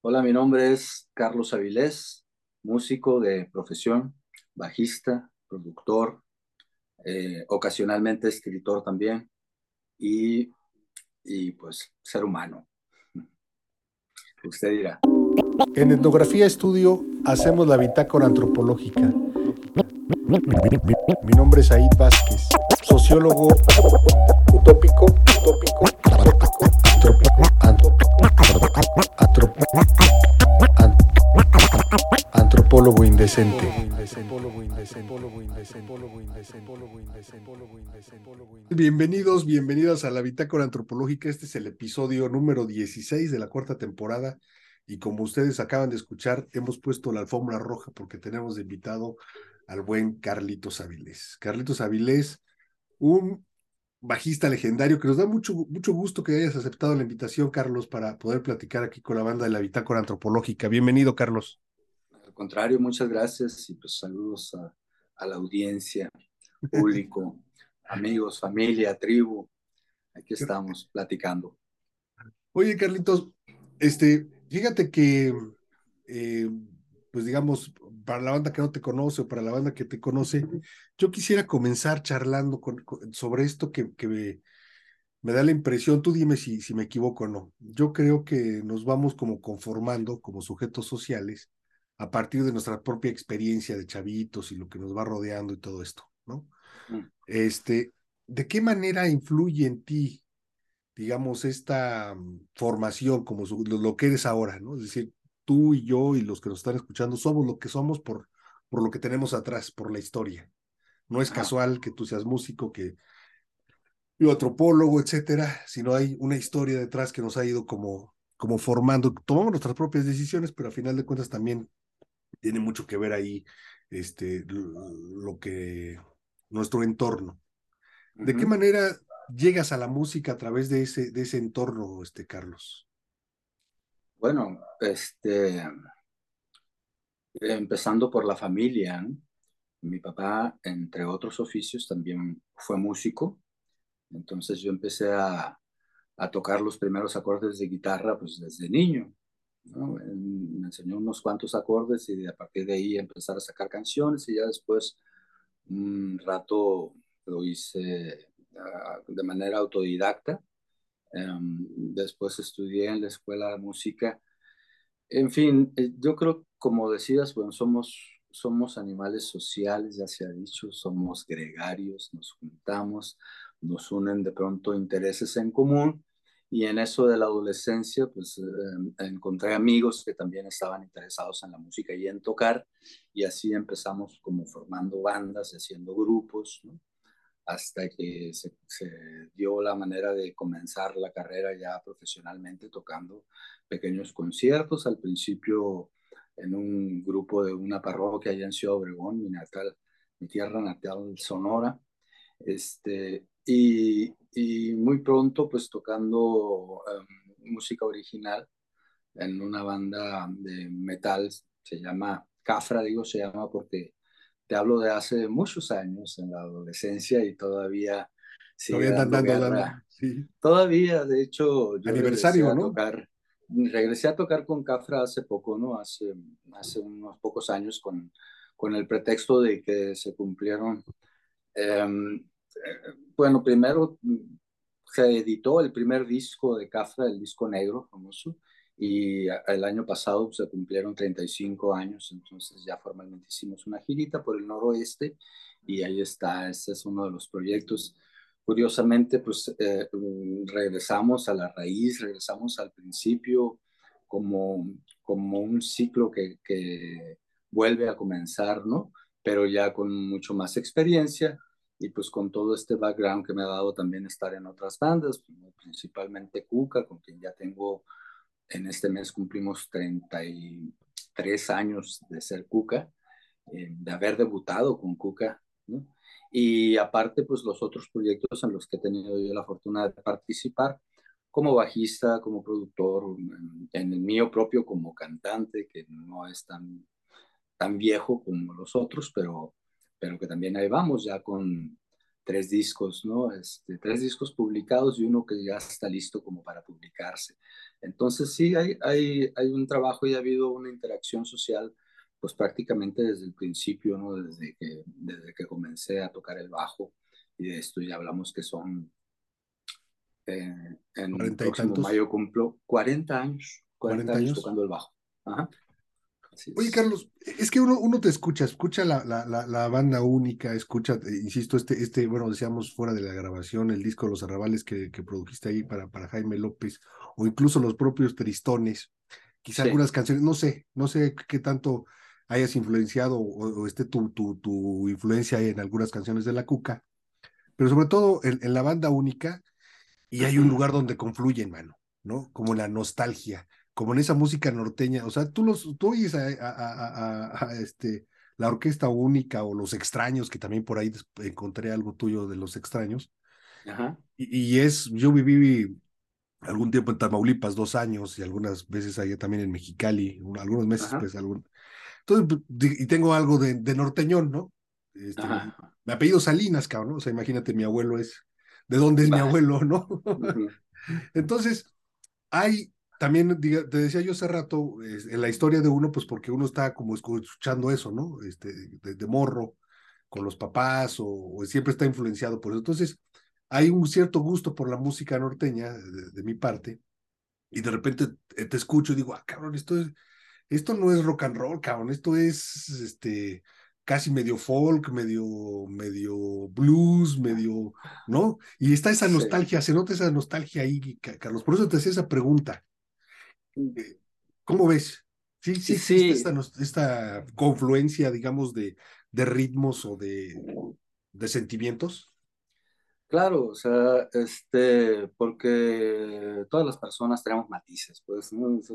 Hola, mi nombre es Carlos Avilés, músico de profesión, bajista, productor, eh, ocasionalmente escritor también y, y pues ser humano. Usted dirá. En Etnografía Estudio hacemos la bitácora antropológica. Mi nombre es Aid Vázquez, sociólogo utópico, utópico, Bienvenidos, bienvenidas a la Bitácora Antropológica. Este es el episodio número 16 de la cuarta temporada. Y como ustedes acaban de escuchar, hemos puesto la alfombra roja porque tenemos de invitado al buen Carlitos Avilés. Carlitos Avilés, un bajista legendario que nos da mucho, mucho gusto que hayas aceptado la invitación, Carlos, para poder platicar aquí con la banda de la Bitácora Antropológica. Bienvenido, Carlos. Contrario, muchas gracias y pues saludos a, a la audiencia, público, amigos, familia, tribu. Aquí estamos platicando. Oye, Carlitos, este, fíjate que, eh, pues digamos, para la banda que no te conoce o para la banda que te conoce, yo quisiera comenzar charlando con, sobre esto que, que me, me, da la impresión, tú dime si, si me equivoco o no. Yo creo que nos vamos como conformando como sujetos sociales a partir de nuestra propia experiencia de chavitos y lo que nos va rodeando y todo esto, ¿no? Mm. Este, ¿de qué manera influye en ti, digamos, esta mm, formación como lo que eres ahora, ¿no? Es decir, tú y yo y los que nos están escuchando somos lo que somos por, por lo que tenemos atrás, por la historia. No es casual que tú seas músico, que yo antropólogo, etcétera, sino hay una historia detrás que nos ha ido como, como formando. Tomamos nuestras propias decisiones, pero a final de cuentas también tiene mucho que ver ahí este, lo que nuestro entorno. ¿De qué manera llegas a la música a través de ese, de ese entorno, este, Carlos? Bueno, este, empezando por la familia, mi papá, entre otros oficios, también fue músico, entonces yo empecé a, a tocar los primeros acordes de guitarra pues desde niño. Me enseñó unos cuantos acordes y a partir de ahí empezar a sacar canciones y ya después un rato lo hice ah, de manera autodidacta. Em, después estudié en la escuela de música. En fin, eh, yo creo, como decías, bueno, somos, somos animales sociales, ya se ha dicho, somos gregarios, nos juntamos, nos unen de pronto intereses en común y en eso de la adolescencia, pues em, encontré amigos que también estaban interesados en la música y en tocar, y así empezamos como formando bandas, haciendo grupos, ¿no? hasta que se, dio la manera de comenzar la carrera ya profesionalmente tocando pequeños conciertos. Al principio en un grupo de una parroquia allá en Ciudad Obregón, mi, natal, mi tierra natal Sonora. Este, y, y muy pronto pues tocando em, música original en una banda de metal, se llama Cafra, digo, se llama porque te hablo de hace muchos años, en la adolescencia, y todavía sigue dando Todavía, de hecho, yo aniversario, ¿no? Tocar, regresé a tocar con Cafra hace poco, ¿no? Hace, hace unos pocos años con, con el pretexto de que se cumplieron. Eh, bueno, primero se editó el primer disco de Cafra, el disco negro famoso, y el año pasado se cumplieron 35 años, entonces ya formalmente hicimos una girita por el noroeste y ahí está, ese es uno de los proyectos. Curiosamente, pues eh, regresamos a la raíz, regresamos al principio como, como un ciclo que, que vuelve a comenzar, ¿no? Pero ya con mucho más experiencia y pues con todo este background que me ha dado también estar en otras bandas, principalmente Cuca, con quien ya tengo en este mes cumplimos 33 años de ser Cuca, eh, de haber debutado con Cuca, ¿no? Y aparte, pues los otros proyectos en los que he tenido yo la fortuna de participar, como bajista, como productor, en, el mío propio como cantante, que no es tan, tan viejo como los otros, pero, pero que también ahí vamos ya con tres discos, ¿no? Este, tres discos publicados y uno que ya está listo como para publicarse. Entonces sí, hay, hay, hay un trabajo y ha habido una interacción social pues prácticamente desde el principio, ¿no? Desde que, desde que comencé a tocar el bajo y de esto ya hablamos que son eh, en el próximo mayo cumplo 40 años, 40, años tocando el bajo. Ajá. Oye, Carlos, es que uno, uno te escucha, escucha la, la, la, banda única, escucha, eh, insisto, este, este, bueno, decíamos fuera de la grabación, el disco de Los Arrabales que, que produjiste ahí para, para Jaime López, o incluso los propios Tristones, quizá algunas canciones, no sé, no sé qué tanto hayas influenciado o, esté tu, tu, tu, influencia en algunas canciones de La Cuca, pero sobre todo en, en la banda única, y hay un lugar donde confluyen, mano, ¿no? Como la nostalgia como en esa música norteña, o sea, tú los, tú oyes a, este, la orquesta única o los extraños, que también por ahí encontré algo tuyo de los extraños. Ajá. Y, es, yo viví algún tiempo en Tamaulipas, dos años, y algunas veces allá también en Mexicali, algunos meses, pues algún. Entonces, y tengo algo de, norteñón, ¿no? Este, me apellido Salinas, cabrón, ¿no? O sea, imagínate, mi abuelo es, ¿de dónde es mi abuelo, no? Entonces, hay también te decía yo hace rato, en la historia de uno, pues porque uno está como escuchando eso, ¿no? Este, de, morro, con los papás, o, siempre está influenciado por eso. Entonces, hay un cierto gusto por la música norteña de, mi parte, y de repente te escucho y digo, ah, cabrón, esto, es, esto no es rock and roll, cabrón, esto es este casi medio folk, medio, medio blues, medio, ¿no? Y está esa nostalgia, se nota esa nostalgia ahí, Carlos. Por eso te hacía esa pregunta. ¿Cómo ves? Sí, sí, sí. Esta, esta, confluencia, digamos, de, de ritmos o de, de sentimientos. Claro, o sea, este, porque todas las personas tenemos matices, pues, somos,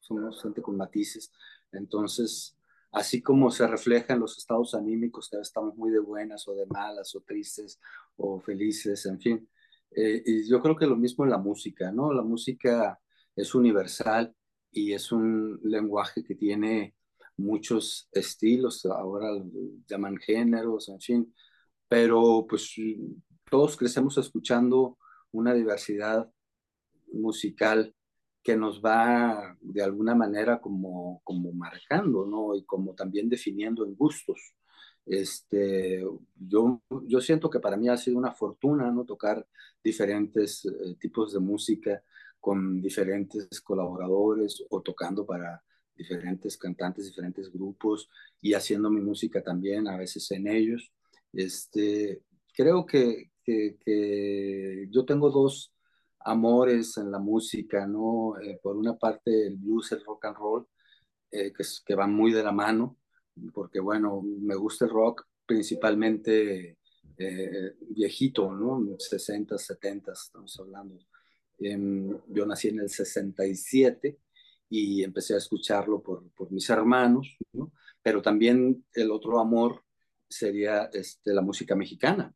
somos gente con matices, entonces, así como se refleja en los estados anímicos, que estamos muy de buenas o de malas, o tristes, o felices, en fin, eh, y yo creo que lo mismo en la música, ¿no? La música es universal y es un lenguaje que tiene muchos estilos, ahora llaman géneros, en fin, pero pues todos crecemos escuchando una diversidad musical que nos va de alguna manera como, como marcando, ¿no? Y como también definiendo en gustos. Este, yo, yo siento que para mí ha sido una fortuna, ¿no? Tocar diferentes eh, tipos de música con diferentes colaboradores o tocando para diferentes cantantes, diferentes grupos y haciendo mi música también, a veces en ellos. Este, creo que, que, yo tengo dos amores en la música, ¿no? Eh, por una parte el blues, el rock and roll, eh, que, que van muy de la mano, porque bueno, me gusta el rock principalmente eh, viejito, ¿no? 60, 70, estamos hablando yo nací en el 67 y empecé a escucharlo por, por mis hermanos, ¿no? pero también el otro amor sería este, la música mexicana.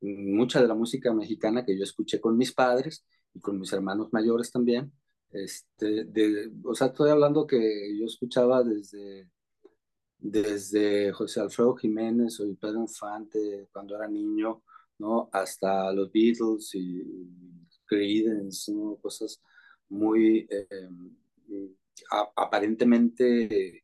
Mucha de la música mexicana que yo escuché con mis padres y con mis hermanos mayores también. Este, de, o sea, estoy hablando que yo escuchaba desde, desde José Alfredo Jiménez o Pedro Infante cuando era niño, ¿no? hasta los Beatles y Creedence, cosas muy eh, aparentemente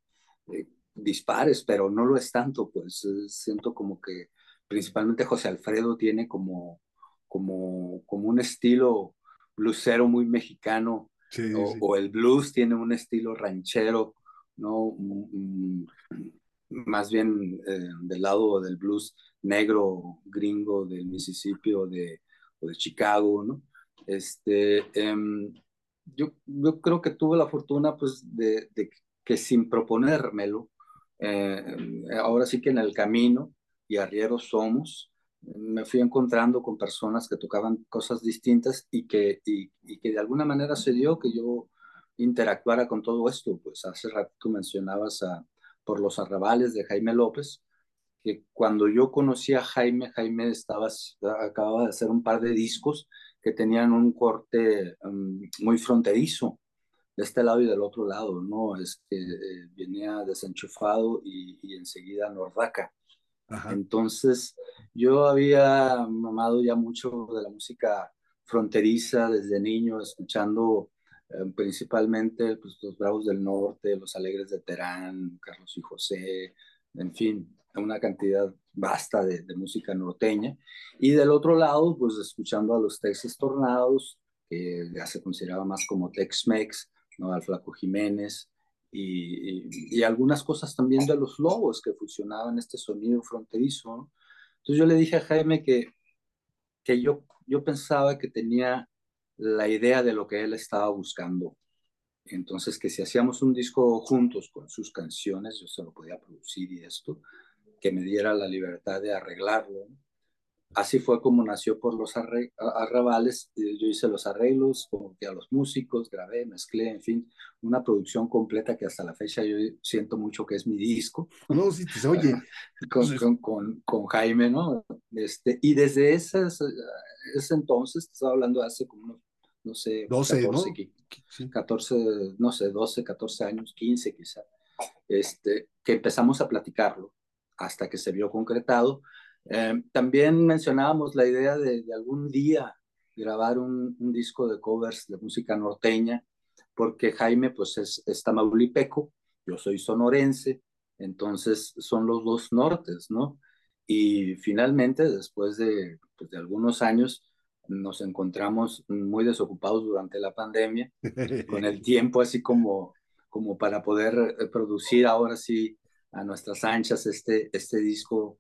eh, dispares, pero no lo es tanto, pues siento como que principalmente José Alfredo tiene como, como, como un estilo bluesero muy mexicano, o, el blues tiene un estilo ranchero, ¿no? Mm, mm, más bien eh, del lado del blues negro, gringo del Mississippi o de, o de Chicago, ¿no? Este, em, yo, yo creo que tuve la fortuna pues de, que sin proponérmelo, eh, ahora sí que en el camino, y arrieros somos, me fui encontrando con personas que tocaban cosas distintas y que, y, que de alguna manera se dio que yo interactuara con todo esto. Pues hace rato tú mencionabas por los arrabales de Jaime López, que cuando yo conocí a Jaime, Jaime estaba, acababa de hacer un par de discos que tenían un corte um, muy fronterizo de este lado y del otro lado, ¿no? Es que eh, venía desenchufado y, y, enseguida Nordaca. Entonces, yo había mamado ya mucho de la música fronteriza desde niño, escuchando eh, principalmente pues, los Bravos del Norte, los Alegres de Terán, Carlos y José, en fin, una cantidad vasta de, música norteña. Y del otro lado, pues escuchando a los Texas Tornados, que ya se consideraba más como Tex-Mex, ¿no? al Flaco Jiménez, y, y, algunas cosas también de los lobos que fusionaban este sonido fronterizo. Entonces yo le dije a Jaime que, que yo, yo pensaba que tenía la idea de lo que él estaba buscando. Entonces, que si hacíamos un disco juntos con sus canciones, yo se lo podía producir y esto, que me diera la libertad de arreglarlo. Así fue como nació por los arrabales. Yo hice los arreglos, como que a los músicos, grabé, mezclé, en fin, una producción completa que hasta la fecha yo siento mucho que es mi disco. No, sí, se oye. con, con, con, Jaime, ¿no? Este, y desde ese, ese entonces, estaba hablando hace como unos no sé, 12, 14, ¿no? 14, no sé, 12, 14 años, 15 quizá, este, que empezamos a platicarlo hasta que se vio concretado. Eh, también mencionábamos la idea de, de algún día grabar un, un, disco de covers de música norteña, porque Jaime pues es, es tamaulipeco, yo soy sonorense, entonces son los dos nortes, ¿no? Y finalmente, después de, pues, de algunos años, nos encontramos muy desocupados durante la pandemia, con el tiempo así como, como para poder eh, producir ahora sí a nuestras anchas este, este disco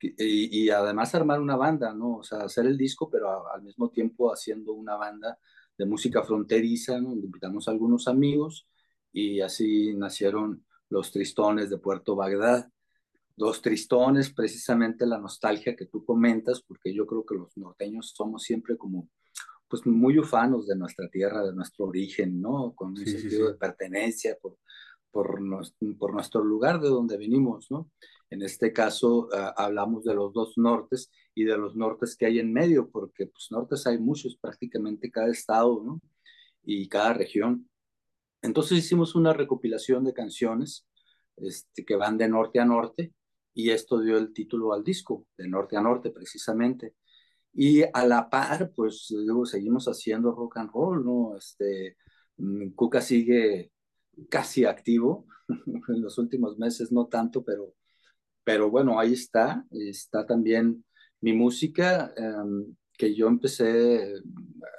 y, y, además armar una banda, ¿no? O sea, hacer el disco, pero al mismo tiempo haciendo una banda de música fronteriza, ¿no? Invitamos a algunos amigos y así nacieron los Tristones de Puerto Bagdad. Los Tristones, precisamente la nostalgia que tú comentas, porque yo creo que los norteños somos siempre como pues muy ufanos de nuestra tierra, de nuestro origen, ¿no? Con un sentido de pertenencia por, por, por nuestro lugar de donde venimos, ¿no? En este caso uh, hablamos de los dos nortes y de los nortes que hay en medio, porque pues nortes hay muchos, prácticamente cada estado, ¿no? Y cada región. Entonces hicimos una recopilación de canciones este, que van de norte a norte y esto dio el título al disco, de norte a norte precisamente. Y a la par, pues seguimos haciendo rock and roll, ¿no? Este, mm, Cuca sigue casi activo, en los últimos meses no tanto, pero pero bueno, ahí está, está también mi música, em, que yo empecé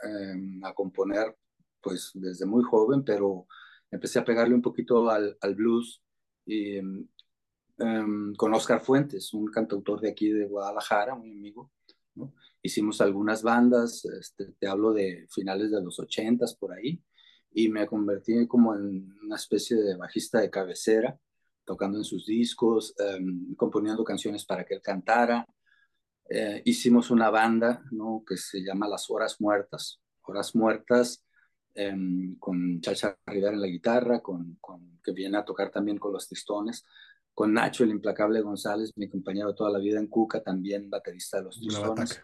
em, a componer pues desde muy joven, pero empecé a pegarle un poquito al, al blues em, con Oscar Fuentes, un cantautor de aquí de Guadalajara, muy amigo. Hicimos algunas bandas, este, te hablo de finales de los ochentas por ahí, y me convertí como en una especie de bajista de cabecera tocando en sus discos, em, componiendo canciones para que él cantara. Eh, hicimos una banda ¿no? que se llama Las Horas Muertas, Horas Muertas, em, con Chacha Rivera en la guitarra, con, con, que viene a tocar también con los Tristones, con Nacho el Implacable González, mi compañero toda la vida en Cuca, también baterista de los Tristones.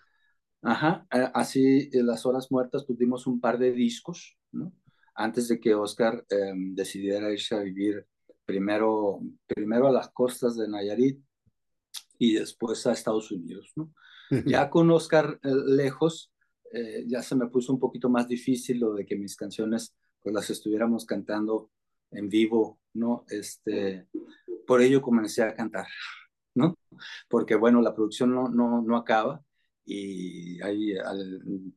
Ajá, eh, así en Las Horas Muertas tuvimos un par de discos, ¿no? Antes de que Oscar em, decidiera irse a vivir primero, primero a las costas de Nayarit y después a Estados Unidos. ¿no? Ya con Oscar eh, lejos, eh, ya se me puso un poquito más difícil lo de que mis canciones pues las estuviéramos cantando en vivo, ¿no? Este, por ello comencé a cantar, ¿no? Porque bueno, la producción no, no, no acaba y ahí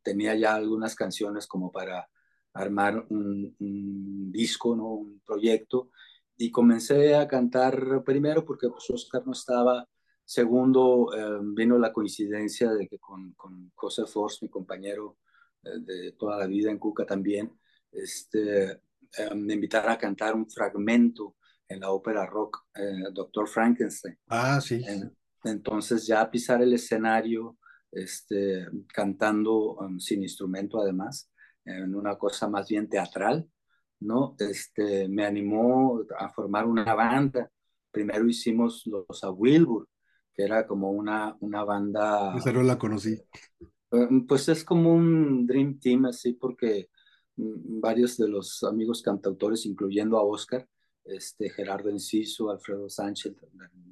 tenía ya algunas canciones como para armar un, un disco, ¿no? Un proyecto y comencé a cantar primero porque pues, Oscar no estaba, segundo eh, vino la coincidencia de que con, con José Force, mi compañero eh, de toda la vida en Cuca también, este, eh, me invitara a cantar un fragmento en la ópera rock Doctor Frankenstein. Ah, sí. entonces ya pisar el escenario este, cantando um, sin instrumento además, en una cosa más bien teatral, ¿no? Este, me animó a formar una banda. Primero hicimos los a Wilbur, que era como una, una banda... Esa no la conocí. Eh, pues es como un Dream Team, así, porque mm, varios de los amigos cantautores, incluyendo a Oscar, este, Gerardo Enciso, Alfredo Sánchez,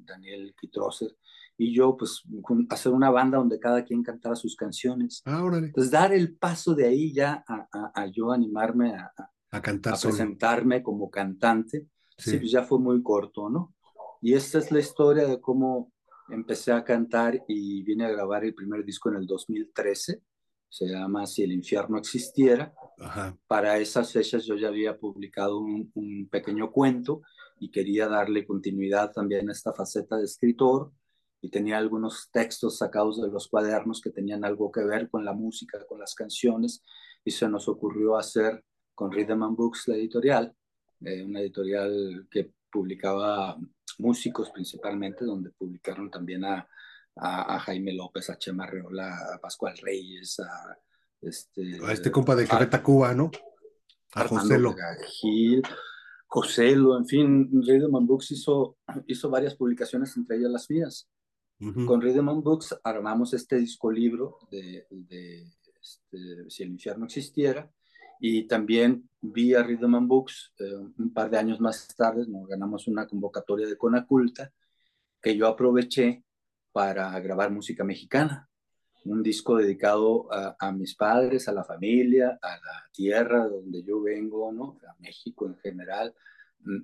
Daniel Kitroser y yo, pues, hacer una banda donde cada quien cantara sus canciones. Ah, órale. Entonces, dar el paso de ahí ya a, a, yo animarme a, a cantar a presentarme como cantante, sí. pues ya fue muy corto, ¿no? Y esta es la historia de cómo empecé a cantar y vine a grabar el primer disco en el 2013. Se llama Si el infierno existiera. Ajá. Para esas fechas yo ya había publicado un, un, pequeño cuento y quería darle continuidad también a esta faceta de escritor y tenía algunos textos sacados de los cuadernos que tenían algo que ver con la música, con las canciones y se nos ocurrió hacer con Rhythm and Books, la editorial, eh, una editorial que publicaba músicos principalmente, donde publicaron también a, a, a Jaime López, a Chema Reola, a Pascual Reyes, a este, a este compa de Carreta Cuba, ¿no? A Joselo. Gil, Joselo, en fin, Rhythm and Books hizo, hizo varias publicaciones, entre ellas las mías. Con Rhythm and Books armamos este disco libro de, de este, Si el infierno existiera, y también vía Rhythm and Books, eh, un par de años más tarde, nos ganamos una convocatoria de Conaculta que yo aproveché para grabar música mexicana. Un disco dedicado a, a, mis padres, a la familia, a la tierra de donde yo vengo, ¿no? a México en general,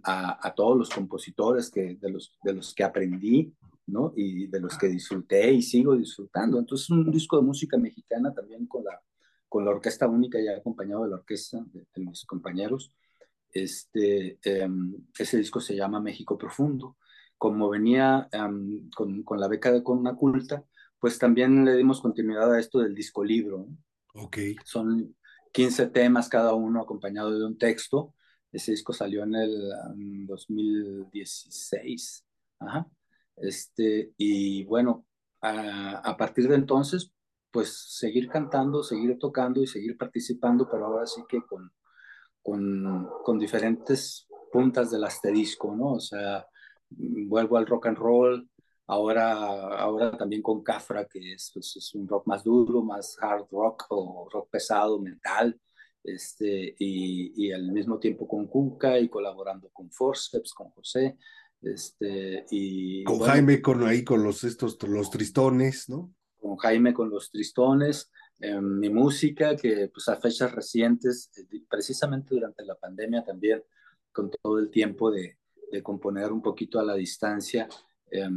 a, a todos los compositores que, de, los, de los que aprendí ¿no? y de los que disfruté y sigo disfrutando. Entonces, un disco de música mexicana también con la con la orquesta única, ya acompañado de la orquesta de, de mis compañeros. Este, eh, ese disco se llama México Profundo. Como venía um, con, con, la beca de Conaculta, pues también le dimos continuidad a esto del disco libro. ¿no? Ok. Son 15 temas cada uno acompañado de un texto. Ese disco salió en el um, 2016. Ajá. Este, y bueno, a, partir de entonces, pues seguir cantando, seguir tocando y seguir participando, pero ahora sí que con, con, diferentes puntas del asterisco, ¿no? O sea, vuelvo al rock and roll, ahora, ahora también con Cafra, que es, pues, es un rock más duro, más hard rock o rock pesado, metal, este, y, y al mismo tiempo con Cuca y colaborando con Forceps, con José, este, y... Con bueno, Jaime, con ahí, con los, estos, los tristones, ¿no? con Jaime con los Tristones, eh, mi música que pues a fechas recientes, eh, precisamente durante la pandemia también, con todo el tiempo de, de componer un poquito a la distancia, eh,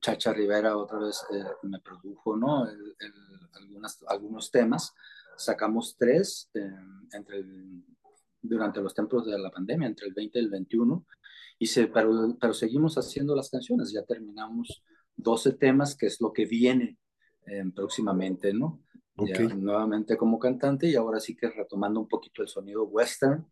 Chacha Rivera otra vez eh, me produjo ¿no? El, el, algunas, algunos temas, sacamos tres entre el, durante los tiempos de la pandemia, entre el 20 y el 21, y se, pero, pero seguimos haciendo las canciones, ya terminamos 12 temas, que es lo que viene eh, próximamente, ¿no? Okay. Ya, nuevamente como cantante y ahora sí que retomando un poquito el sonido western,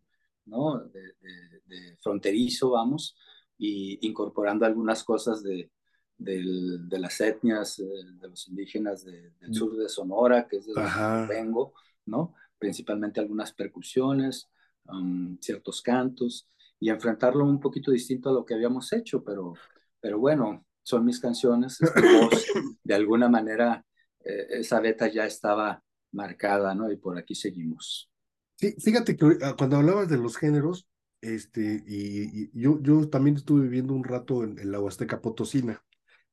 ¿no? De, de, de fronterizo, vamos, y incorporando algunas cosas de, de, de las etnias eh, de los indígenas del Mm. sur de Sonora, que es de donde vengo, ¿no? Principalmente algunas percusiones, um, ciertos cantos, y enfrentarlo un poquito distinto a lo que habíamos hecho, pero, pero bueno, son mis canciones, es mi voz, de alguna manera eh, esa beta ya estaba marcada, ¿no? Y por aquí seguimos. Sí, fíjate que ah, cuando hablabas de los géneros, este, y, y yo, yo también estuve viviendo un rato en, en la Huasteca Potosina,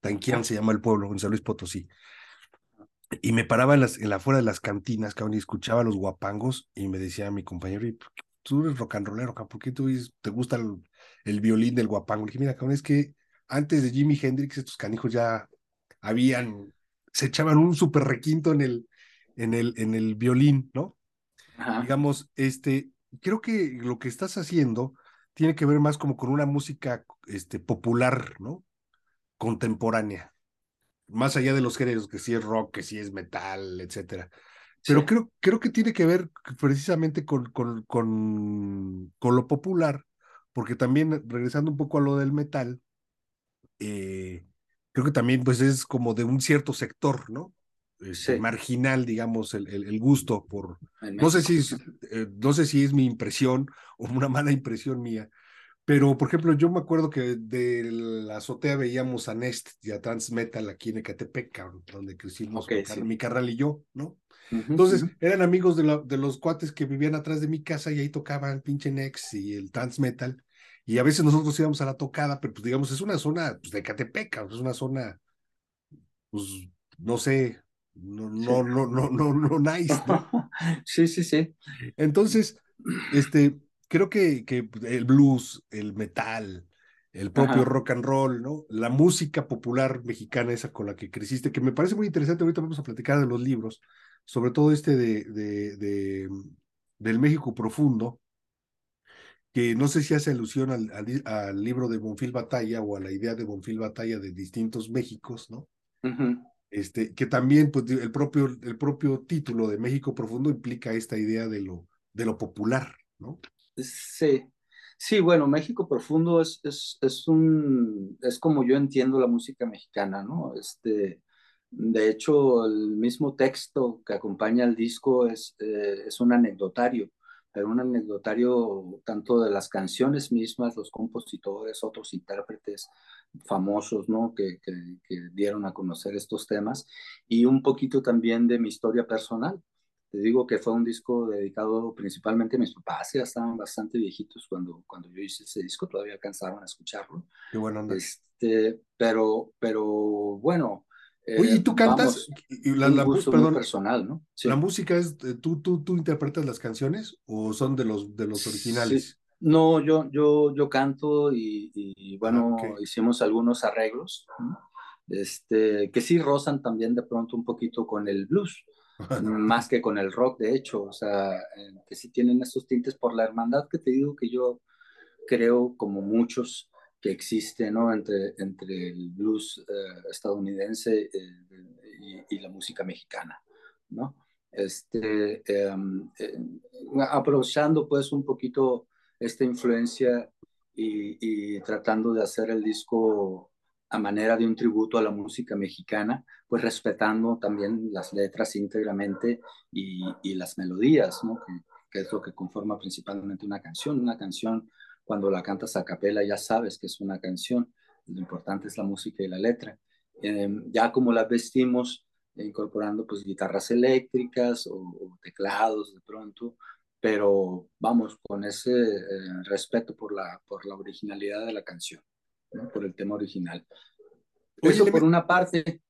Tanquián se llama el pueblo, en San Luis Potosí, y me paraba en, las, en la afuera de las cantinas, cabrón, y escuchaba los guapangos, y me decía mi compañero, y tú eres rock and rollero, ¿por qué tú te gusta el, el violín del guapango? Le dije, mira, cabrón, es que antes de Jimi Hendrix, estos canijos ya habían, se echaban un súper requinto en el, en el, en el violín, ¿no? Ajá. Digamos, este, creo que lo que estás haciendo tiene que ver más como con una música este, popular, ¿no? Contemporánea. Más allá de los géneros, que si es rock, que si es metal, etcétera. Pero Sí. creo, creo que tiene que ver precisamente con, con, con, con lo popular, porque también, regresando un poco a lo del metal, eh, creo que también pues es como de un cierto sector, ¿no? Este, Sí. marginal, digamos, el, el, el gusto por... No sé, si es, eh, no sé si es mi impresión o una mala impresión mía, pero por ejemplo, yo me acuerdo que de la azotea veíamos a Nest y a Transmetal aquí en Ecatepec, donde crecimos Ok, mi, car- sí. mi carnal y yo, ¿no? Entonces, eran amigos de, la- de los cuates que vivían atrás de mi casa y ahí tocaban el pinche Nex y el Transmetal. Y a veces nosotros íbamos a la tocada, pero pues digamos, es una zona pues, de Ecatepec, cabrón, es una zona pues, no sé, no, no, no, no, no, no, nice, ¿no? sí, sí, sí. Entonces, este, creo que, que el blues, el metal, el propio rock and roll, ¿no? La música popular mexicana, esa con la que creciste, que me parece muy interesante, ahorita vamos a platicar de los libros, sobre todo este de, de, de del México profundo, que no sé si hace alusión al, al, libro de Bonfil Batalla o a la idea de Bonfil Batalla de distintos Méxicos, ¿no? este, que también pues, el, propio, el propio título de México profundo implica esta idea de lo, de lo popular, ¿no? Sí, Sí, bueno, México Profundo es, es, es, un, es como yo entiendo la música mexicana, ¿no? Este, de hecho, el mismo texto que acompaña al disco es, eh, es un anecdotario, pero un anecdotario tanto de las canciones mismas, los compositores, otros intérpretes famosos, ¿no? Que, que, que dieron a conocer estos temas, y un poquito también de mi historia personal te digo que fue un disco dedicado principalmente a mis papás, ya estaban bastante viejitos cuando, cuando yo hice ese disco, todavía alcanzaron a escucharlo. Qué bueno. Este, pero, pero bueno. Oye, ¿y tú eh, cantas? la, la, perdón, personal, ¿no? ¿La música es, eh, tú, tú, tú interpretas las canciones o son de los, de los originales? No, yo, yo, yo canto y, bueno, ah, hicimos algunos arreglos, este, que sí rozan también de pronto un poquito con el blues más que con el rock, de hecho, o sea, eh, que sí tienen esos tintes por la hermandad que te digo que yo creo, como muchos, que existe, ¿no? Entre, entre el blues eh, estadounidense eh, y, la música mexicana, ¿no? Este, em, aprovechando pues un poquito esta influencia y, y tratando de hacer el disco a manera de un tributo a la música mexicana, pues respetando también las letras íntegramente y, y las melodías, ¿no? Que, que, es lo que conforma principalmente una canción. Una canción, cuando la cantas a capela, ya sabes que es una canción. Lo importante es la música y la letra. Em, ya como la vestimos, incorporando pues guitarras eléctricas o, teclados de pronto, pero vamos con ese eh, respeto por la, por la originalidad de la canción por el tema original. Eso por una parte,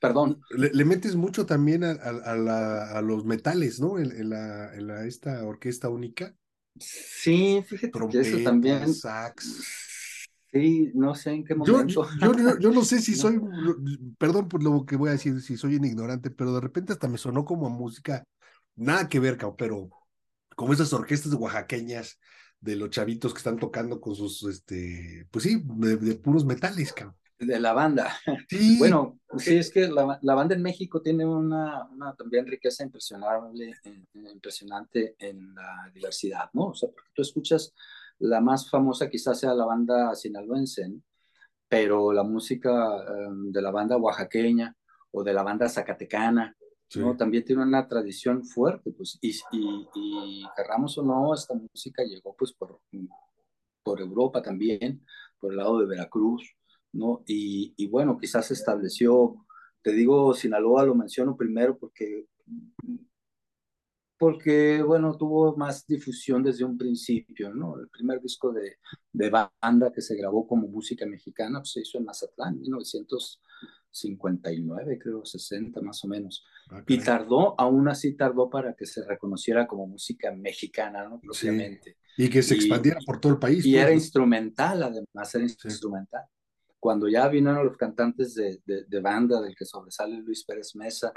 perdón. Le, metes mucho también a, a, los metales, ¿no? En, la, en la, esta orquesta única. Sí, fíjate que eso también. Sax. Sí, no sé en qué momento. Yo, yo, yo, no sé si soy, perdón por lo que voy a decir, si soy un ignorante, pero de repente hasta me sonó como música, nada que ver, pero como esas orquestas oaxaqueñas de los chavitos que están tocando con sus, este, pues sí, de, puros metales, cabrón. De la banda. Sí. Bueno, sí, es que la, la banda en México tiene una, una, también riqueza impresionable, impresionante en la diversidad, ¿no? O sea, porque tú escuchas, la más famosa quizás sea la banda sinaloense, ¿no? pero la música em, de la banda oaxaqueña o de la banda zacatecana, ¿no? También tiene una tradición fuerte, pues, y, y, y, querramos o no, esta música llegó pues por, por Europa también, por el lado de Veracruz, ¿no? Y, y bueno, quizás se estableció, te digo, Sinaloa lo menciono primero porque, porque, bueno, tuvo más difusión desde un principio, ¿no? El primer disco de, de banda que se grabó como música mexicana pues, se hizo en Mazatlán, en 1900 59, creo, 60 más o menos. Ah, y tardó, aún así tardó para que se reconociera como música mexicana, ¿no? Propiamente. Y que se expandiera por todo el país. Y era instrumental, además, era instrumental. Cuando ya vinieron los cantantes de, de, banda, del que sobresale Luis Pérez Mesa,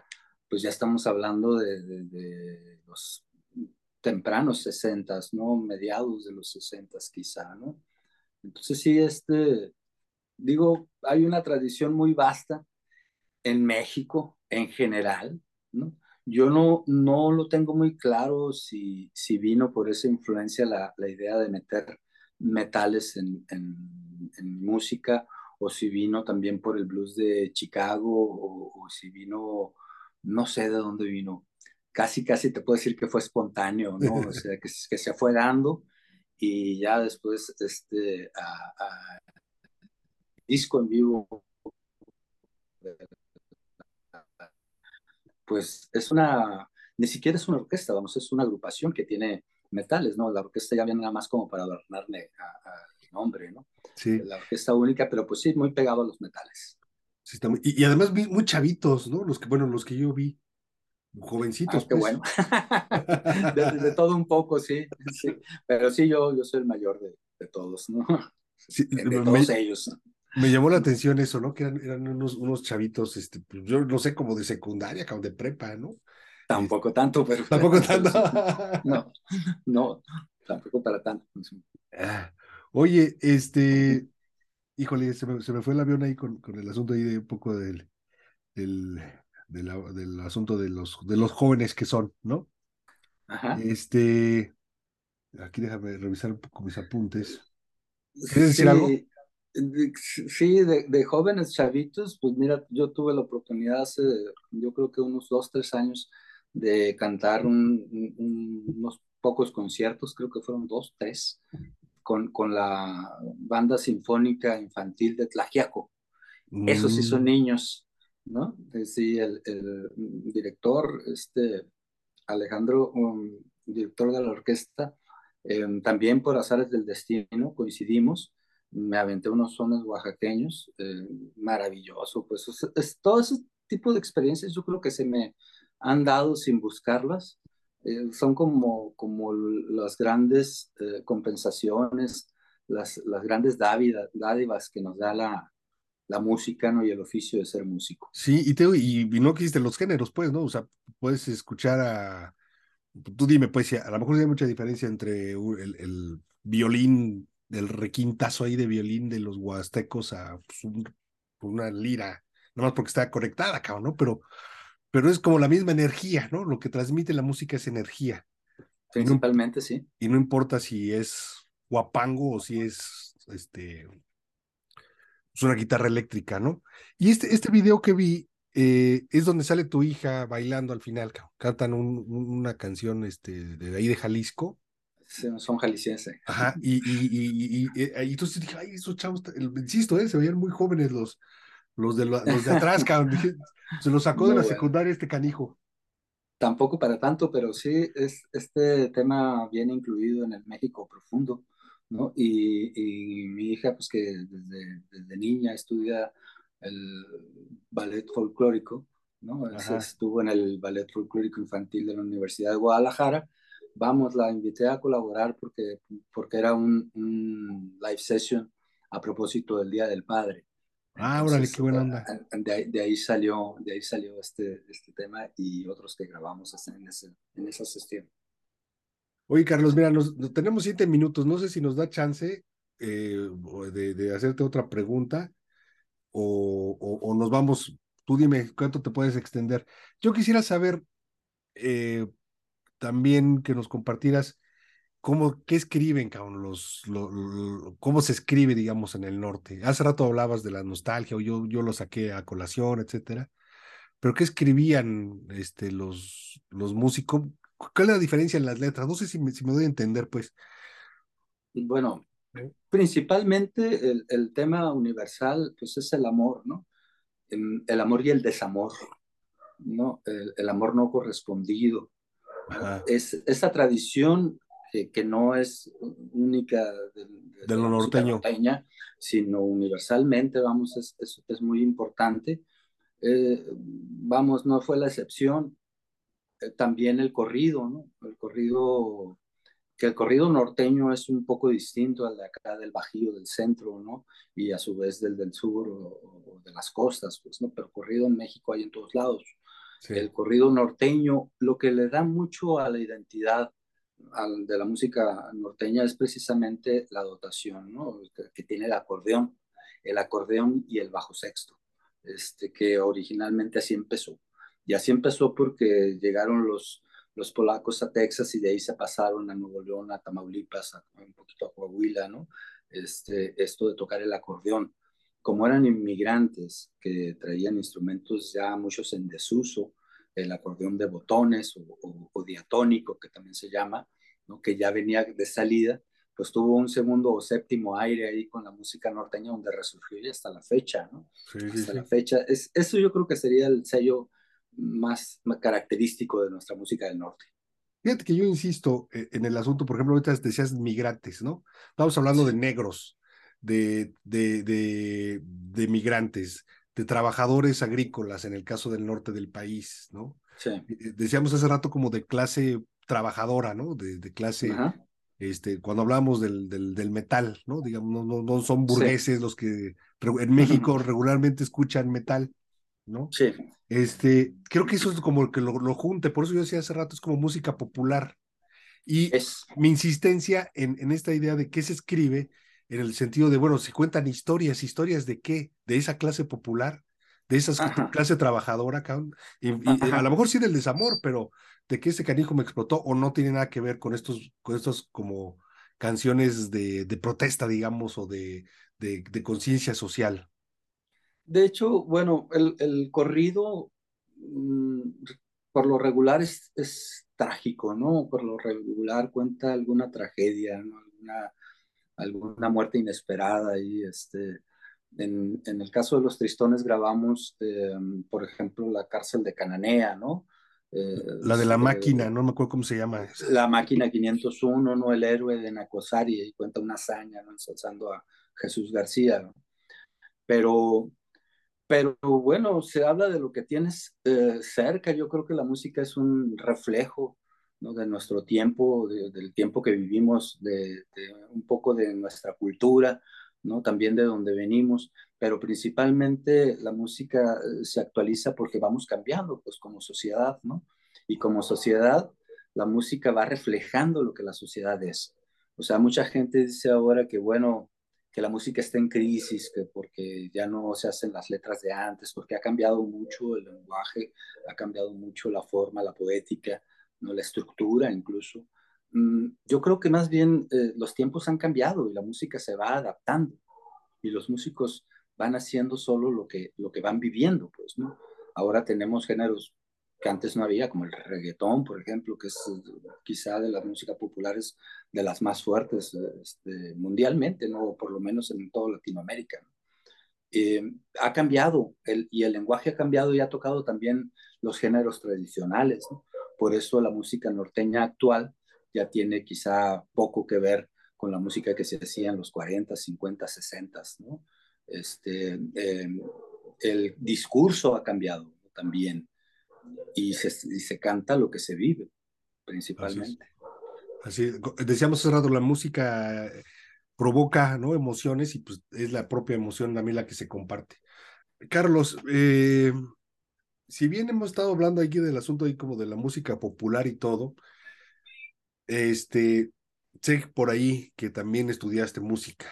pues ya estamos hablando de, de los tempranos 60, ¿no? Mediados de los 60 quizá, ¿no? Entonces sí, este, digo, hay una tradición muy vasta en México en general, ¿no? Yo no, no lo tengo muy claro si, si vino por esa influencia la, la idea de meter metales en, en, música o si vino también por el blues de Chicago o, o, si vino, no sé de dónde vino. Casi, casi te puedo decir que fue espontáneo, ¿no? O sea, que, que se fue dando y ya después este, a, a disco en vivo, pues es una, ni siquiera es una orquesta, vamos, es una agrupación que tiene metales, ¿no? La orquesta ya viene nada más como para adornarle a, nombre, ¿no? Sí. La orquesta única, pero pues sí, muy pegado a los metales. Sí, está muy, y, además muy, chavitos, ¿no? Los que, bueno, los que yo vi, jovencitos. Ah, qué pues. bueno. de, todo un poco, sí, sí. Pero sí, yo, yo soy el mayor de, todos, ¿no? de, todos ellos. Me llamó la atención eso, ¿no? Que eran, unos, unos chavitos, este, pues, yo no sé, como de secundaria, como de prepa, ¿no? Tampoco tanto, pero. Tampoco tanto. no, no, tampoco para tanto. Ah, oye, este, híjole, se me, se me, fue el avión ahí con, con el asunto ahí de un poco del, del, del, asunto de los, de los jóvenes que son, ¿no? Ajá. Este, aquí déjame revisar un poco mis apuntes. ¿Quieres decir algo? Sí, de, jóvenes chavitos, pues mira, yo tuve la oportunidad hace, yo creo que unos dos, tres años, de cantar unos pocos conciertos, creo que fueron dos, tres, con, con la banda sinfónica infantil de Tlajiaco. Esos sí son mm. niños, ¿no? Sí, el, el director, este Alejandro, um, director de la orquesta, em, también por azares del destino coincidimos me aventé unos sones oaxaqueños, eh, maravilloso, pues es, todo ese tipo de experiencias yo creo que se me han dado sin buscarlas, eh, son como, como las grandes eh, compensaciones, las, las grandes dádivas que nos da la, la música ¿no? y el oficio de ser músico. Sí, y, te, y, no existen los géneros, pues, ¿no? O sea, puedes escuchar a, tú dime, pues, a lo mejor hay mucha diferencia entre el, el violín del requintazo ahí de violín de los huastecos a pues, una lira, nada más porque está conectada, cabrón, ¿no? Pero, pero es como la misma energía, ¿no? Lo que transmite la música es energía. Principalmente, sí. Y no importa si es guapango o si es este es pues, una guitarra eléctrica, ¿no? Y este, este video que vi eh, es donde sale tu hija bailando al final, cantan una canción este, de ahí de Jalisco, son jaliscienses. Ajá, y, y, y, y, entonces dije, ay, esos chavos, insisto, ¿eh? se veían muy jóvenes los, los, de, los de atrás, cabrón. se los sacó de la secundaria este canijo. Tampoco para tanto, pero sí, es, este tema viene incluido en el México profundo, ¿no? Y, y mi hija, pues que desde, desde niña estudia el ballet folclórico, ¿no? Estuvo en el ballet folclórico infantil de la Universidad de Guadalajara vamos, la invité a colaborar porque, porque era un, live session a propósito del Día del Padre. Ah, órale, qué buena onda. De, ahí salió, de ahí salió este, este tema y otros que grabamos en, ese, en esa sesión. Oye, Carlos, mira, nos, tenemos siete minutos. No sé si nos da chance eh, de, de, hacerte otra pregunta o, o, nos vamos. Tú dime cuánto te puedes extender. Yo quisiera saber, eh, también que nos compartieras cómo, qué escriben, cabrón, los, cómo se escribe, digamos, en el norte. Hace rato hablabas de la nostalgia, o yo, yo lo saqué a colación, etcétera. Pero ¿qué escribían este, los, los músicos? ¿Cuál es la diferencia en las letras? No sé si me, si me doy a entender, pues. Bueno, principalmente el, el, tema universal, pues es el amor, ¿no? El, amor y el desamor, ¿no? El, el amor no correspondido, es, esa tradición que, no es única de, lo norteño. norteña, sino universalmente, vamos, es, es, muy importante. Eh, vamos, no fue la excepción. Eh, también el corrido, ¿no? El corrido, que el corrido norteño es un poco distinto al de acá del Bajío, del centro, ¿no? Y a su vez del del sur o, de las costas, pues, ¿no? Pero corrido en México hay en todos lados el corrido norteño, lo que le da mucho a la identidad de la música norteña es precisamente la dotación, que, tiene el acordeón, el acordeón y el bajo sexto, este, que originalmente así empezó. Y así empezó porque llegaron los, los polacos a Texas y de ahí se pasaron a Nuevo León, a Tamaulipas, un poquito a Coahuila, ¿no? Este, esto de tocar el acordeón como eran inmigrantes que traían instrumentos ya muchos en desuso, el acordeón de botones o, diatónico, que también se llama, ¿no? que ya venía de salida, pues tuvo un segundo o séptimo aire ahí con la música norteña donde resurgió y hasta la fecha, ¿no? hasta la fecha. Es, eso yo creo que sería el sello más, característico de nuestra música del norte. Fíjate que yo insisto eh, en el asunto, por ejemplo, ahorita decías migrantes, ¿no? Estamos hablando de negros, de, de, de, migrantes, de trabajadores agrícolas en el caso del norte del país, ¿no? Sí. Decíamos hace rato como de clase trabajadora, ¿no? De, de clase, este, cuando hablamos del, del, del, metal, ¿no? Digamos, no, no, son burgueses los que en México regularmente escuchan metal, ¿no? Sí. Este, creo que eso es como que lo, lo junte, por eso yo decía hace rato, es como música popular. Y es. mi insistencia en, en esta idea de qué se escribe, en el sentido de, bueno, si cuentan historias, historias de qué, de esa clase popular, de esa clase trabajadora, y, y a lo mejor sí del desamor, pero de que ese canijo me explotó o no tiene nada que ver con estos, con estos como canciones de, de protesta, digamos, o de, de, de conciencia social. De hecho, bueno, el, el corrido mmm, por lo regular es, es, trágico, ¿no? Por lo regular cuenta alguna tragedia, ¿no? alguna, alguna muerte inesperada y este... En, en, el caso de los tristones grabamos, eh, por ejemplo, la cárcel de Cananea, ¿no? Eh, la de la máquina, no me acuerdo cómo se llama. La máquina 501, ¿no? El héroe de Nacosari, y cuenta una hazaña, ¿no? Ensalzando a Jesús García, ¿no? Pero, pero bueno, se habla de lo que tienes eh, cerca. Yo creo que la música es un reflejo ¿no? de nuestro tiempo, de, del tiempo que vivimos, de, de, un poco de nuestra cultura, ¿no? también de donde venimos, pero principalmente la música eh, se actualiza porque vamos cambiando, pues como sociedad, ¿no? Y como sociedad, la música va reflejando lo que la sociedad es. O sea, mucha gente dice ahora que, bueno, que la música está en crisis, que porque ya no se hacen las letras de antes, porque ha cambiado mucho el lenguaje, ha cambiado mucho la forma, la poética, ¿no? la estructura incluso. Mm, yo creo que más bien eh, los tiempos han cambiado y la música se va adaptando y los músicos van haciendo solo lo que, lo que van viviendo, pues, ¿no? Ahora tenemos géneros que antes no había, como el reggaetón, por ejemplo, que es quizá de las músicas populares de las más fuertes este, mundialmente, ¿no? por lo menos en toda Latinoamérica. Eh, ha cambiado el, y el lenguaje ha cambiado y ha tocado también los géneros tradicionales. Por eso la música norteña actual ya tiene quizá poco que ver con la música que se hacía en los 40, 50, 60, ¿no? Este, eh, el discurso ha cambiado también y se, y se, canta lo que se vive, principalmente. Así, es. Así decíamos hace rato, la música provoca ¿no? emociones y pues es la propia emoción también la que se comparte. Carlos, eh, si bien hemos estado hablando aquí del asunto ahí como de la música popular y todo, este, sé por ahí que también estudiaste música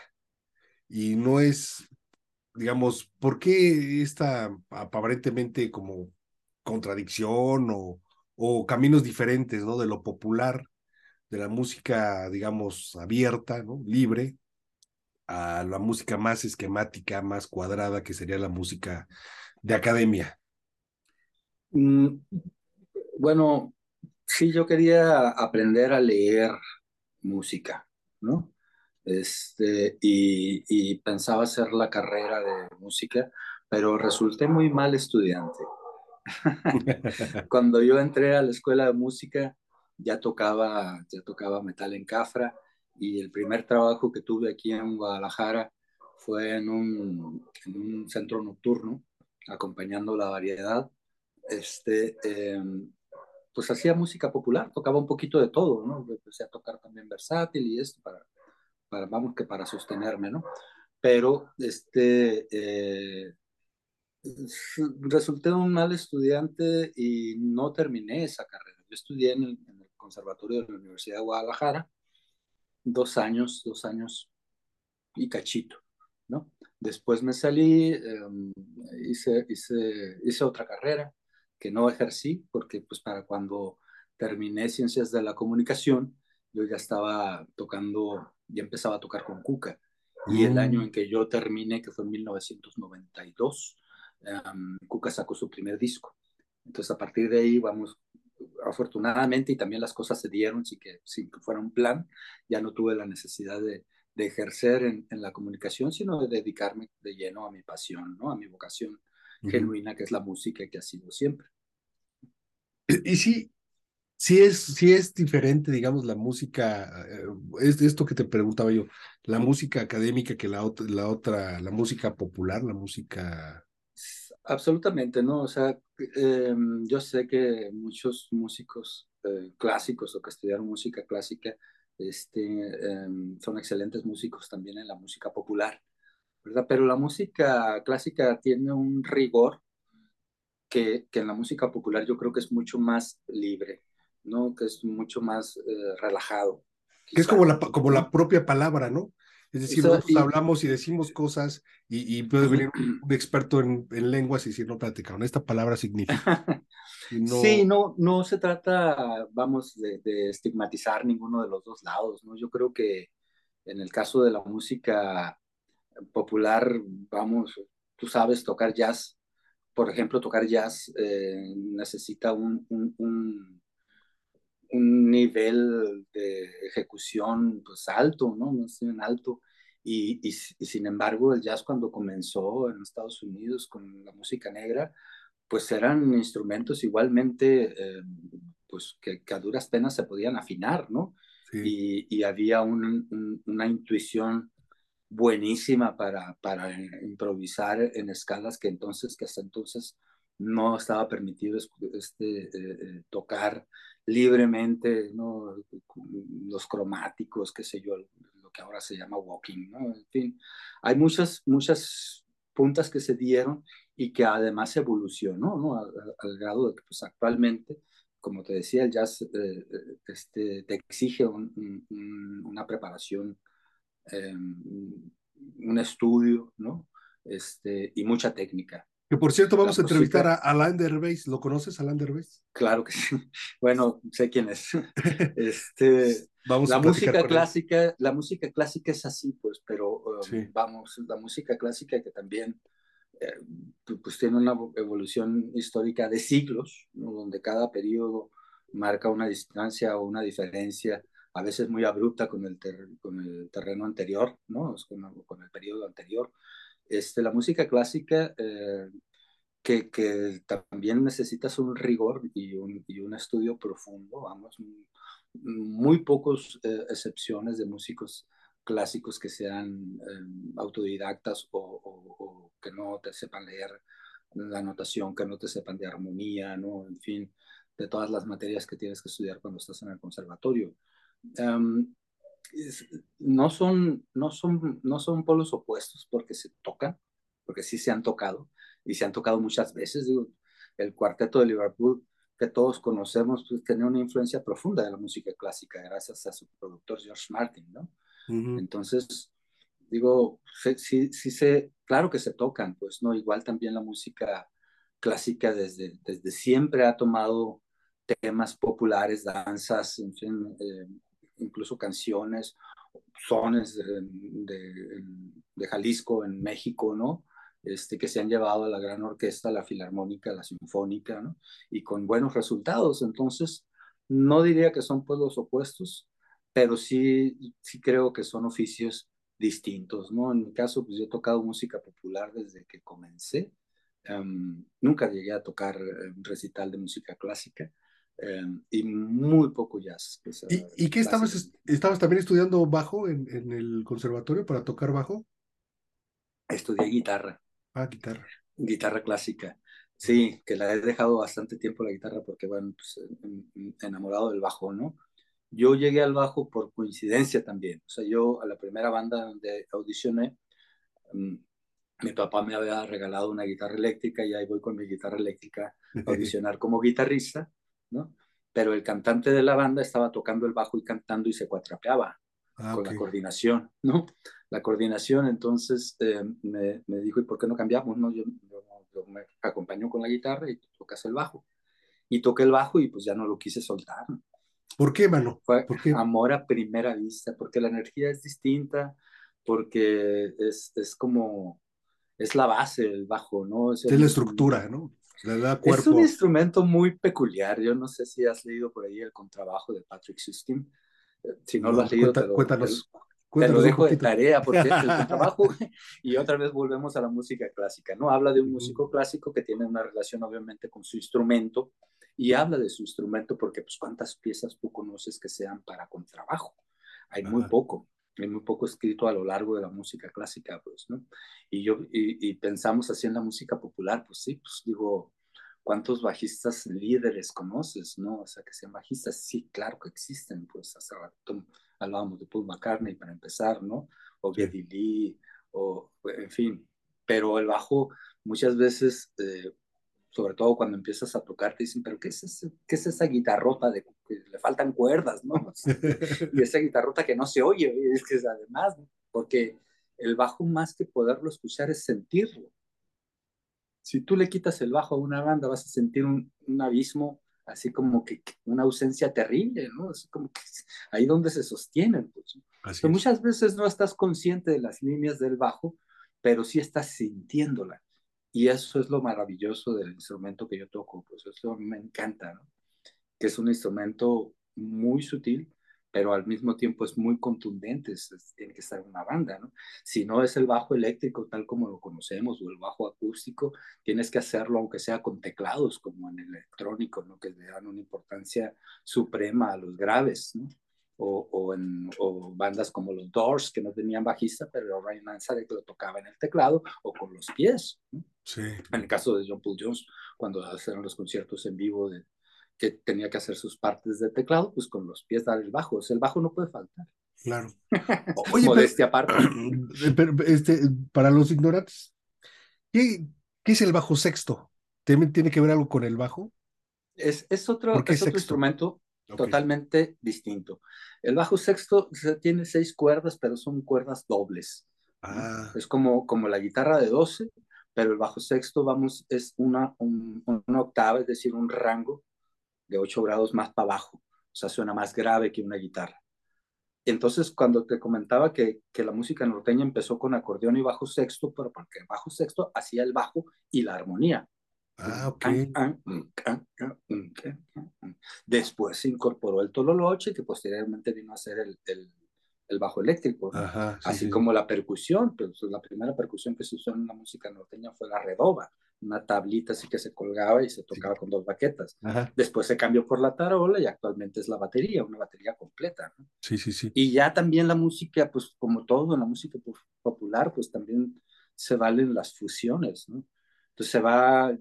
y no es, digamos, ¿por qué esta aparentemente como contradicción o, o caminos diferentes, ¿no? De lo popular, de la música, digamos, abierta, ¿no? Libre, a la música más esquemática, más cuadrada, que sería la música de academia. Mm, bueno, sí, yo quería aprender a leer música, ¿no? Este, y, pensaba hacer la carrera de música, pero resulté muy mal estudiante. Cuando yo entré a la escuela de música, ya tocaba, ya tocaba metal en Cafra y el primer trabajo que tuve aquí en Guadalajara fue en un, en un centro nocturno, acompañando la variedad. Este, eh, pues hacía música popular, tocaba un poquito de todo, ¿no? Empecé a tocar también versátil y esto para, para vamos, que para sostenerme, ¿no? Pero, este, eh, resulté un mal estudiante y no terminé esa carrera. Yo estudié en el, Conservatorio de la Universidad de Guadalajara dos años, dos años y cachito, ¿no? Después me salí, eh, hice, hice, hice otra carrera, que no ejercí, porque pues para cuando terminé ciencias de la comunicación, yo ya estaba tocando, ya empezaba a tocar con Cuca. Y el año en que yo terminé, que fue en 1992, um, Cuca sacó su primer disco. Entonces a partir de ahí vamos, afortunadamente, y también las cosas se dieron sin que, sin que fuera un plan, ya no tuve la necesidad de, de ejercer en, en, la comunicación, sino de dedicarme de lleno a mi pasión, ¿no? a mi vocación genuina, que es la música que ha sido siempre. Y sí, sí es, sí es diferente, digamos, la música, eh, es esto que te preguntaba yo, la música académica que la, otra, la otra, la música popular, la música... Absolutamente, ¿no? O sea, em, yo sé que muchos músicos eh, clásicos o que estudiaron música clásica este, em, son excelentes músicos también en la música popular, ¿verdad? Pero la música clásica tiene un rigor que, que en la música popular yo creo que es mucho más libre, ¿no? Que es mucho más eh, relajado. Que es como la, como la propia palabra, ¿no? Es decir, nosotros hablamos y decimos cosas y, puede venir un experto en, lenguas y decir, no, espérate, esta palabra significa. Sí, no, no se trata, vamos, de, estigmatizar ninguno de los dos lados, ¿no? Yo creo que en el caso de la música popular, vamos, tú sabes tocar jazz, por ejemplo, tocar jazz eh, necesita un, un, un nivel de ejecución pues alto, ¿no? No alto. Y, y, sin embargo, el jazz cuando comenzó en Estados Unidos con la música negra, pues eran instrumentos igualmente, eh, pues que, a duras penas se podían afinar, ¿no? Y, y, había una intuición buenísima para, para improvisar en escalas que entonces, que hasta entonces no estaba permitido este, eh, eh, tocar libremente, ¿no? Los cromáticos, qué sé yo, lo que ahora se llama walking, ¿no? En fin, hay muchas, muchas puntas que se dieron y que además evolucionó, ¿no? Al, grado de que, pues, actualmente, como te decía, el jazz eh, eh, este, te exige una preparación, em, un estudio, ¿no? Este, y mucha técnica. Que por cierto, vamos a entrevistar a Alain Derbez. ¿Lo conoces, Alain Derbez? Claro que sí. Bueno, sé quién es. Este, vamos la música clásica, la música clásica es así, pues, pero um, vamos, la música clásica que también eh, pues tiene una evolución histórica de siglos, donde cada periodo marca una distancia o una diferencia, a veces muy abrupta con el, con el terreno anterior, ¿no? Con, con el periodo anterior este, la música clásica, eh, que, que, también necesitas un rigor y un, y un estudio profundo, vamos, muy pocas eh, excepciones de músicos clásicos que sean eh, autodidactas o, o, que no te sepan leer la notación, que no te sepan de armonía, ¿no? En fin, de todas las materias que tienes que estudiar cuando estás en el conservatorio. No son, no, son, no son polos opuestos porque se tocan, porque sí se han tocado y se han tocado muchas veces. Digo, el cuarteto de Liverpool que todos conocemos pues, tenía una influencia profunda de la música clásica gracias a su productor George Martin, ¿no? Entonces, digo, sí, sí, se, claro que se tocan, pues, ¿no? Igual también la música clásica desde, desde siempre ha tomado temas populares, danzas, en fin, eh, incluso canciones, sones de, de, Jalisco en México, ¿no? Este, que se han llevado a la gran orquesta, la filarmónica, la sinfónica, ¿no? Y con buenos resultados. Entonces, no diría que son pueblos opuestos, pero sí, sí creo que son oficios distintos, ¿no? En mi caso, pues yo he tocado música popular desde que comencé. Em, nunca llegué a tocar un recital de música clásica, Em, y muy poco jazz. ¿Y, qué estabas, estabas también estudiando bajo en, en, el conservatorio para tocar bajo? Estudié guitarra. Ah, guitarra. Guitarra clásica. Sí, que la he dejado bastante tiempo la guitarra porque, bueno, pues, enamorado del bajo, ¿no? Yo llegué al bajo por coincidencia también. O sea, yo a la primera banda donde audicioné, mm, mi papá me había regalado una guitarra eléctrica y ahí voy con mi guitarra eléctrica a audicionar como guitarrista. ¿No? Pero el cantante de la banda estaba tocando el bajo y cantando y se cuatrapeaba ah, con la coordinación, ¿no? La coordinación, entonces eh, me, me, dijo, ¿y por qué no cambiamos? No, yo, me acompañó con la guitarra y tocas el bajo. Y toqué el bajo y pues ya no lo quise soltar. ¿Por qué, mano? Fue ¿Por qué? amor a primera vista, porque la energía es distinta, porque es, es como, es la base del bajo, ¿no? Es, es la estructura, ¿no? Es un instrumento muy peculiar. Yo no sé si has leído por ahí el contrabajo de Patrick Suskin. Eh, si no, lo has leído, cuéntanos. Te, lo dejo de tarea porque el contrabajo, y otra vez volvemos a la música clásica, ¿no? Habla de un músico clásico que tiene una relación obviamente con su instrumento y habla de su instrumento porque pues cuántas piezas tú conoces que sean para contrabajo. Hay muy poco. Hay muy poco escrito a lo largo de la música clásica, pues, ¿no? Y yo, y, pensamos así en la música popular, pues sí, pues digo, ¿cuántos bajistas líderes conoces, no? O sea, que sean bajistas, sí, claro que existen, pues hace rato hablábamos de Paul McCartney para empezar, ¿no? O Geddy Lee, o en fin, pero el bajo muchas veces eh, sobre todo cuando empiezas a tocar, te dicen, pero ¿qué es, qué es esa guitarrota de que le faltan cuerdas, ¿no? y esa guitarrota que no se oye, es que es además, porque el bajo más que poderlo escuchar es sentirlo. Si tú le quitas el bajo a una banda, vas a sentir un, un abismo, así como que una ausencia terrible, ¿no? Así como que ahí donde se sostienen. Pues. muchas veces no estás consciente de las líneas del bajo, pero sí estás sintiéndola. Y eso es lo maravilloso del instrumento que yo toco, pues eso me encanta, ¿no? Que es un instrumento muy sutil, pero al mismo tiempo es muy contundente, tiene que estar en una banda, ¿no? Si no es el bajo eléctrico tal como lo conocemos o el bajo acústico, tienes que hacerlo aunque sea con teclados, como en el electrónico, ¿no? Que le dan una importancia suprema a los graves, ¿no? o, en, bandas como los Doors, que no tenían bajista, pero Ryan Manzarek lo tocaba en el teclado o con los pies. Sí. En el caso de John Paul Jones, cuando hacían los conciertos en vivo, de, que tenía que hacer sus partes de teclado, pues con los pies dar el bajo. O sea, el bajo no puede faltar. Claro. Oye, Modestia aparte. Pero, este, para los ignorantes, ¿qué, ¿qué, es el bajo sexto? ¿Tiene, ¿Tiene que ver algo con el bajo? Es, es otro, es otro instrumento totalmente distinto. El bajo sexto tiene seis cuerdas, pero son cuerdas dobles. Ah. Es como, como la guitarra de 12, pero el bajo sexto, vamos, es una, una octava, es decir, un rango de 8 grados más para abajo. O sea, suena más grave que una guitarra. Entonces, cuando te comentaba que, que, la música norteña empezó con acordeón y bajo sexto, pero porque el bajo sexto hacía el bajo y la armonía. Ah, ok. Después se incorporó el tololoche, que posteriormente vino a ser el, el, el bajo eléctrico, así como la percusión, pues la primera percusión que se usó en la música norteña fue la redoba, una tablita así que se colgaba y se tocaba con dos baquetas. Después se cambió por la tarola y actualmente es la batería, una batería completa. Sí, sí, sí. Y ya también la música, pues como todo en la música popular, pues también se valen las fusiones, ¿no? Entonces se va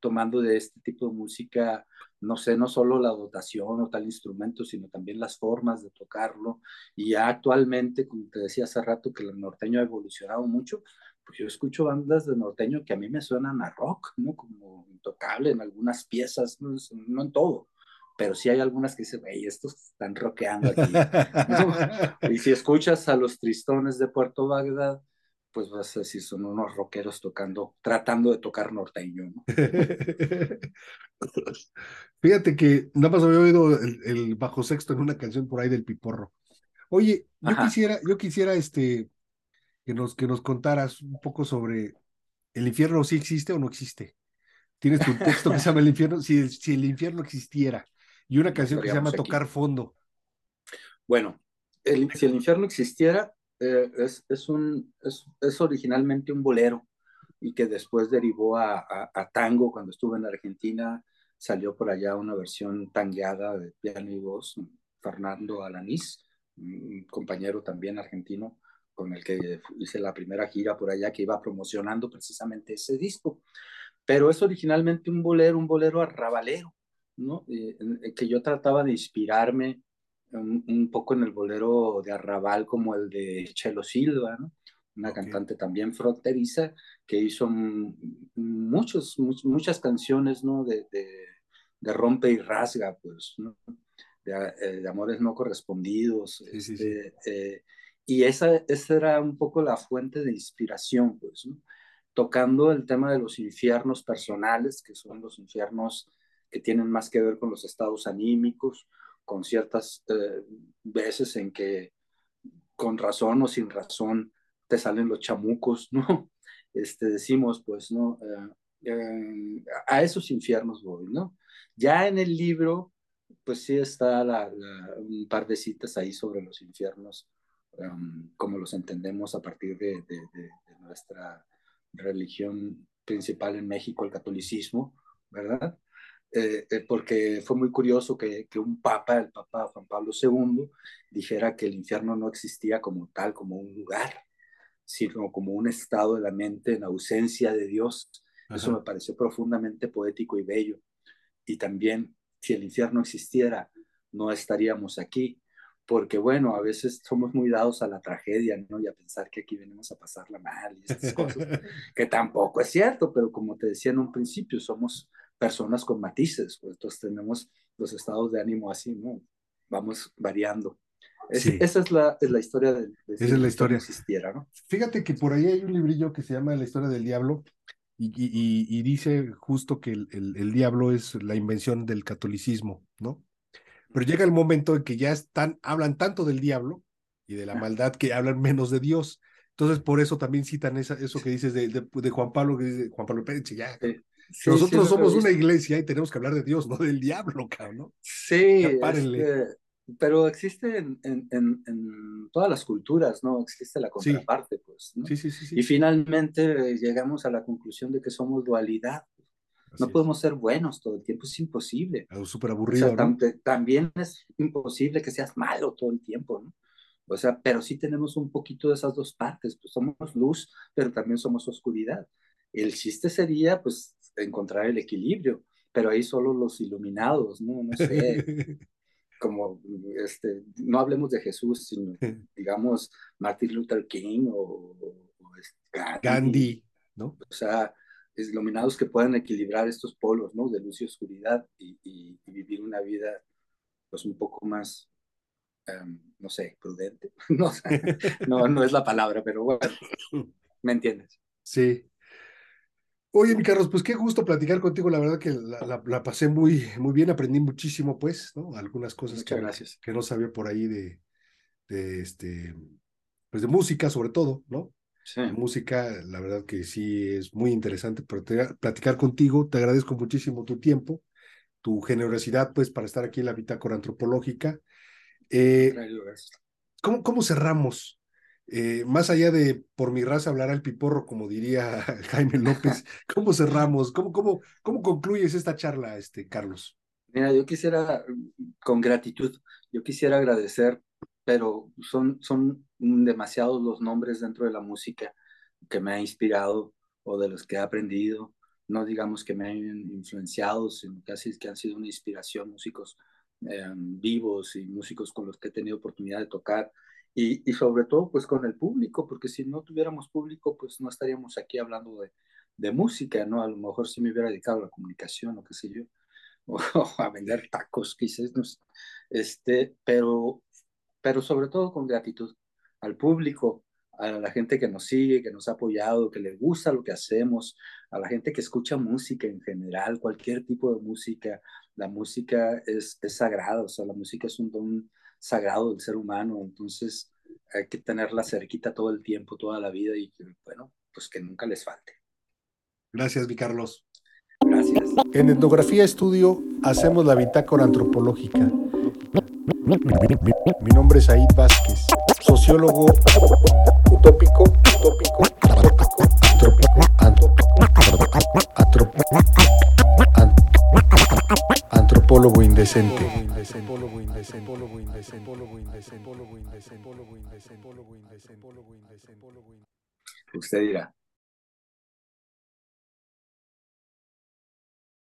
tomando de este tipo de música, no sé, no solo la dotación o tal instrumento, sino también las formas de tocarlo. Y ya actualmente, como te decía hace rato, que el norteño ha evolucionado mucho, pues yo escucho bandas de norteño que a mí me suenan a rock, ¿no? Como intocable en algunas piezas, no, no en todo pero sí hay algunas que dicen, hey, estos están rockeando aquí. y si escuchas a los tristones de Puerto Bagdad, pues vas a decir, son unos rockeros tocando, tratando de tocar norteño. Fíjate que nada más había oído el, bajo sexto en una canción por ahí del Piporro. Oye, yo quisiera, yo quisiera este, que, nos, que nos contaras un poco sobre el infierno, si existe o no existe. Tienes tu texto que se llama El infierno, si el, si el infierno existiera, y una canción que se llama Tocar Fondo. Bueno, el, si el infierno existiera, eh, es, es, un, es, es, originalmente un bolero y que después derivó a, tango cuando estuve en Argentina. Salió por allá una versión tangueada de piano y voz, Fernando Alanís, un compañero también argentino con el que hice la primera gira por allá que iba promocionando precisamente ese disco. Pero es originalmente un bolero, un bolero arrabalero, ¿no? Eh, que yo trataba de inspirarme un, poco en el bolero de arrabal como el de Chelo Silva, ¿no? una cantante también fronteriza que hizo muchos, muchas canciones ¿no? de, de, rompe y rasga, pues, ¿no? de, eh, amores no correspondidos. Este, eh, y esa, esa era un poco la fuente de inspiración, pues, ¿no? tocando el tema de los infiernos personales, que son los infiernos que tienen más que ver con los estados anímicos, con ciertas eh, veces en que con razón o sin razón te salen los chamucos, ¿no? Este, decimos, pues, ¿no? Eh, eh, a esos infiernos voy, ¿no? Ya en el libro, pues sí está un par de citas ahí sobre los infiernos, um, como los entendemos a partir de, de, nuestra religión principal en México, el catolicismo, ¿verdad? Eh, eh, porque fue muy curioso que, que, un papa, el papa Juan Pablo II, dijera que el infierno no existía como tal, como un lugar, sino como un estado de la mente en ausencia de Dios. Eso me pareció profundamente poético y bello. Y también, si el infierno existiera, no estaríamos aquí porque bueno, a veces somos muy dados a la tragedia, ¿no? Y a pensar que aquí venimos a pasarla mal y esas cosas, que tampoco es cierto, pero como te decía en un principio, somos personas con matices, pues entonces tenemos los estados de ánimo así, ¿no? Vamos variando. Esa es la, es la historia de, Esa es la historia. existiera, ¿no? Fíjate que por ahí hay un librillo que se llama La historia del diablo y, y, y dice justo que el, el, el diablo es la invención del catolicismo, ¿no? Pero llega el momento en que ya están, hablan tanto del diablo y de la maldad que hablan menos de Dios. Entonces, por eso también citan esa, eso que dices de, de, Juan Pablo, que dice Juan Pablo Pérez, ya. Nosotros somos una iglesia y tenemos que hablar de Dios, no del diablo, cabrón, ¿no? Sí, pero existe en, en, en, todas las culturas, ¿no? Existe la contraparte, pues. ¿no? Sí, sí, sí, Y finalmente llegamos a la conclusión de que somos dualidad no podemos ser buenos todo el tiempo, es imposible. Es súper aburrido. también es imposible que seas malo todo el tiempo, ¿no? O sea, pero sí tenemos un poquito de esas dos partes, pues somos luz, pero también somos oscuridad. El chiste sería, pues, encontrar el equilibrio, pero ahí solo los iluminados, ¿no? No sé, como, este, no hablemos de Jesús, sino, digamos, Martin Luther King o, Gandhi, Gandhi, ¿no? O sea, iluminados que puedan equilibrar estos polos, ¿no? De luz y oscuridad y, y, vivir una vida, pues, un poco más, um, no sé, prudente. no, no, no es la palabra, pero bueno, ¿me entiendes? Sí. Oye, mi Carlos, pues qué gusto platicar contigo. La verdad que la, la, pasé muy, muy bien, aprendí muchísimo, pues, ¿no? Algunas cosas que, gracias. que no sabía por ahí de, de este, pues de música, sobre todo, ¿no? música, la verdad que sí es muy interesante platicar contigo. Te agradezco muchísimo tu tiempo, tu generosidad, pues, para estar aquí en la bitácora antropológica. Eh, ¿cómo, ¿Cómo cerramos? Eh, más allá de por mi raza hablar al piporro, como diría Jaime López, ¿cómo cerramos? ¿Cómo, cómo, cómo concluyes esta charla, este, Carlos? Mira, yo quisiera, con gratitud, yo quisiera agradecer pero son, son demasiados los nombres dentro de la música que me ha inspirado o de los que he aprendido, no digamos que me han influenciado, sino casi que han sido una inspiración, músicos eh, vivos y músicos con los que he tenido oportunidad de tocar. Y, y, sobre todo pues con el público, porque si no tuviéramos público pues no estaríamos aquí hablando de, de música, ¿no? A lo mejor si me hubiera dedicado a la comunicación o qué sé yo, o, a vender tacos quizás, no sé. Este, pero pero sobre todo con gratitud al público, a la gente que nos sigue, que nos ha apoyado, que le gusta lo que hacemos, a la gente que escucha música en general, cualquier tipo de música. La música es, es sagrada, o sea, la música es un don sagrado del ser humano, entonces hay que tenerla cerquita todo el tiempo, toda la vida y bueno, pues que nunca les falte. Gracias, mi Carlos. Gracias. En Etnografía Estudio hacemos la bitácora antropológica mi nombre es Aid Vázquez, sociólogo utópico, utópico, antropólogo indecente. Usted dirá.